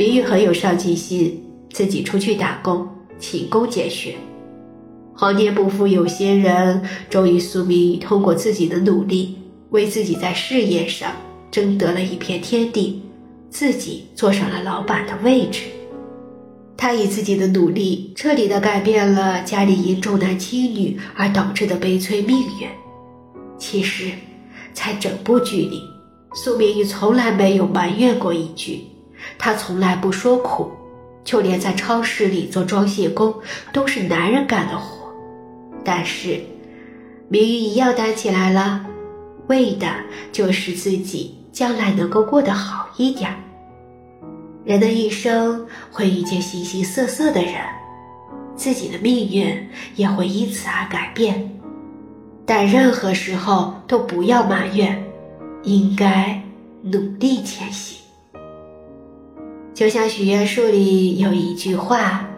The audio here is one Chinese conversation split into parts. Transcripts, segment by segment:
明玉很有上进心，自己出去打工，勤工俭学。皇天不负有心人，终于苏明玉通过自己的努力，为自己在事业上争得了一片天地，自己坐上了老板的位置。他以自己的努力，彻底的改变了家里因重男轻女而导致的悲催命运。其实，在整部剧里，苏明玉从来没有埋怨过一句，他从来不说苦，就连在超市里做装卸工，都是男人干的活。但是，明玉一样担起来了，为的就是自己将来能够过得好一点。人的一生会遇见形形色色的人，自己的命运也会因此而改变。但任何时候都不要埋怨，应该努力前行。就像许愿树里有一句话：“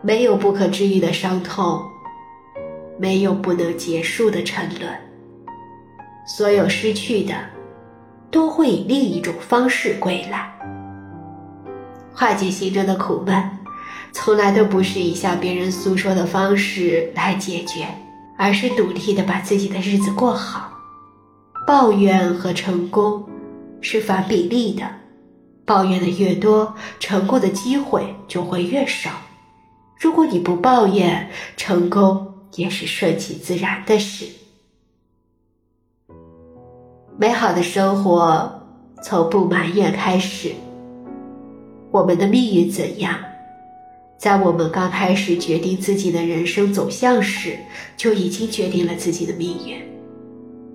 没有不可治愈的伤痛。”没有不能结束的沉沦，所有失去的，都会以另一种方式归来。化解心中的苦闷，从来都不是以向别人诉说的方式来解决，而是努力的把自己的日子过好。抱怨和成功是反比例的，抱怨的越多，成功的机会就会越少。如果你不抱怨，成功。也是顺其自然的事。美好的生活从不埋怨开始。我们的命运怎样，在我们刚开始决定自己的人生走向时，就已经决定了自己的命运。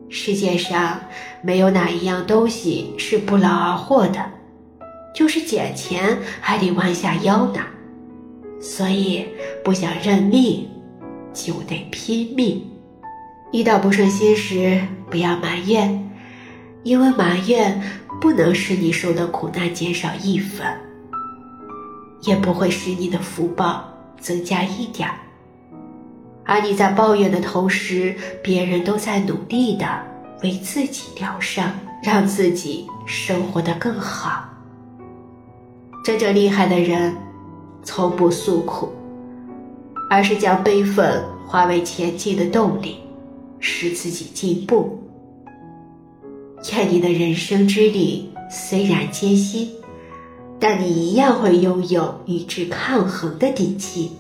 世界上没有哪一样东西是不劳而获的，就是捡钱还得弯下腰呢。所以，不想认命。就得拼命。遇到不顺心时，不要埋怨，因为埋怨不能使你受的苦难减少一分，也不会使你的福报增加一点儿。而你在抱怨的同时，别人都在努力的为自己疗伤，让自己生活的更好。真正厉害的人，从不诉苦。而是将悲愤化为前进的动力，使自己进步。愿你的人生之旅虽然艰辛，但你一样会拥有与之抗衡的底气，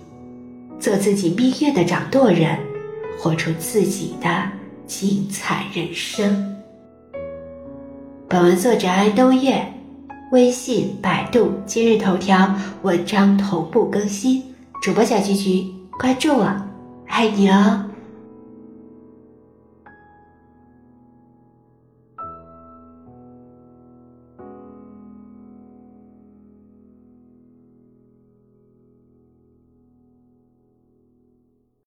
做自己命运的掌舵人，活出自己的精彩人生。本文作者安东月，微信、百度、今日头条文章同步更新，主播小菊菊。关注我，爱你哦。